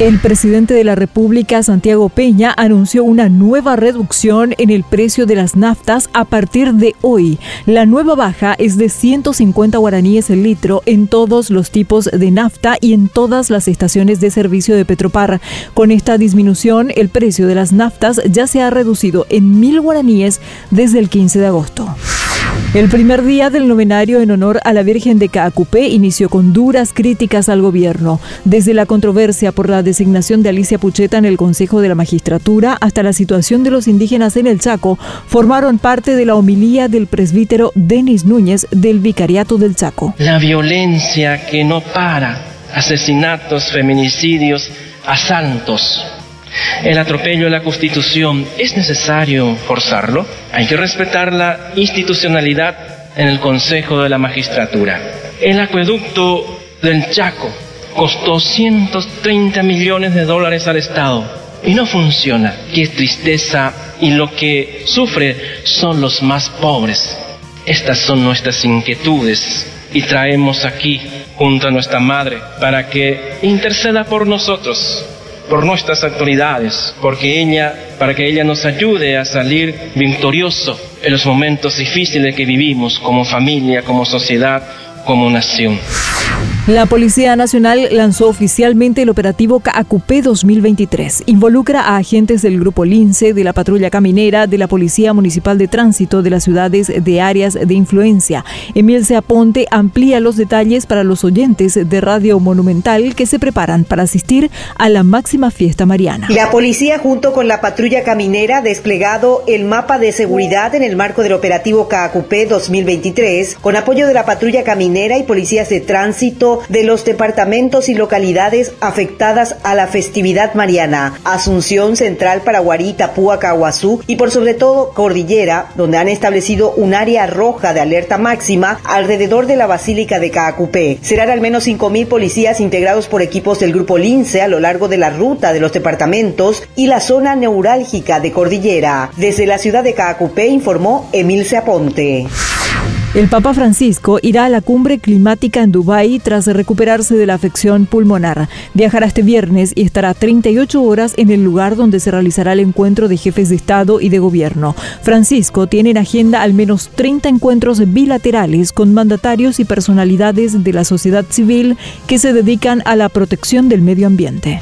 El presidente de la República, Santiago Peña, anunció una nueva reducción en el precio de las naftas a partir de hoy. La nueva baja es de 150 guaraníes el litro en todos los tipos de nafta y en todas las estaciones de servicio de Petropar. Con esta disminución, el precio de las naftas ya se ha reducido en mil guaraníes desde el 15 de agosto. El primer día del novenario en honor a la Virgen de Caacupé inició con duras críticas al gobierno, desde la controversia por la designación de Alicia Pucheta en el Consejo de la Magistratura hasta la situación de los indígenas en el Chaco, formaron parte de la homilía del presbítero Denis Núñez del Vicariato del Chaco. La violencia que no para, asesinatos, feminicidios, asaltos, el atropello a la Constitución, ¿es necesario forzarlo? Hay que respetar la institucionalidad en el Consejo de la Magistratura. El acueducto del Chaco costó 130 millones de dólares al Estado y no funciona. Qué tristeza y lo que sufre son los más pobres. Estas son nuestras inquietudes y traemos aquí junto a nuestra madre para que interceda por nosotros por nuestras autoridades, porque ella, para que ella nos ayude a salir victorioso en los momentos difíciles que vivimos como familia, como sociedad, como nación. La Policía Nacional lanzó oficialmente el operativo CACUP 2023. Involucra a agentes del Grupo Lince, de la Patrulla Caminera, de la Policía Municipal de Tránsito de las ciudades de áreas de influencia. Emil Seaponte amplía los detalles para los oyentes de Radio Monumental que se preparan para asistir a la máxima fiesta mariana. La policía junto con la Patrulla Caminera ha desplegado el mapa de seguridad en el marco del operativo CACUP 2023 con apoyo de la Patrulla Caminera y policías de tránsito de los departamentos y localidades afectadas a la festividad mariana, Asunción Central, Paraguarí, Tapúa, Caguazú y por sobre todo Cordillera, donde han establecido un área roja de alerta máxima alrededor de la Basílica de Caacupé. Serán al menos 5.000 policías integrados por equipos del Grupo Lince a lo largo de la ruta de los departamentos y la zona neurálgica de Cordillera. Desde la ciudad de Caacupé informó Emil Seaponte. El Papa Francisco irá a la cumbre climática en Dubái tras recuperarse de la afección pulmonar. Viajará este viernes y estará 38 horas en el lugar donde se realizará el encuentro de jefes de Estado y de Gobierno. Francisco tiene en agenda al menos 30 encuentros bilaterales con mandatarios y personalidades de la sociedad civil que se dedican a la protección del medio ambiente.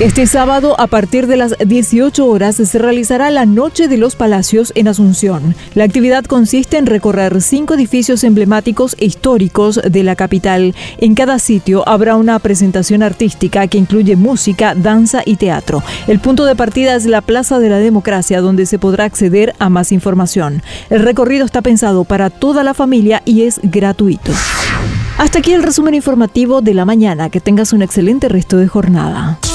Este sábado, a partir de las 18 horas, se realizará la Noche de los Palacios en Asunción. La actividad consiste en recorrer cinco edificios emblemáticos e históricos de la capital. En cada sitio habrá una presentación artística que incluye música, danza y teatro. El punto de partida es la Plaza de la Democracia, donde se podrá acceder a más información. El recorrido está pensado para toda la familia y es gratuito. Hasta aquí el resumen informativo de la mañana. Que tengas un excelente resto de jornada.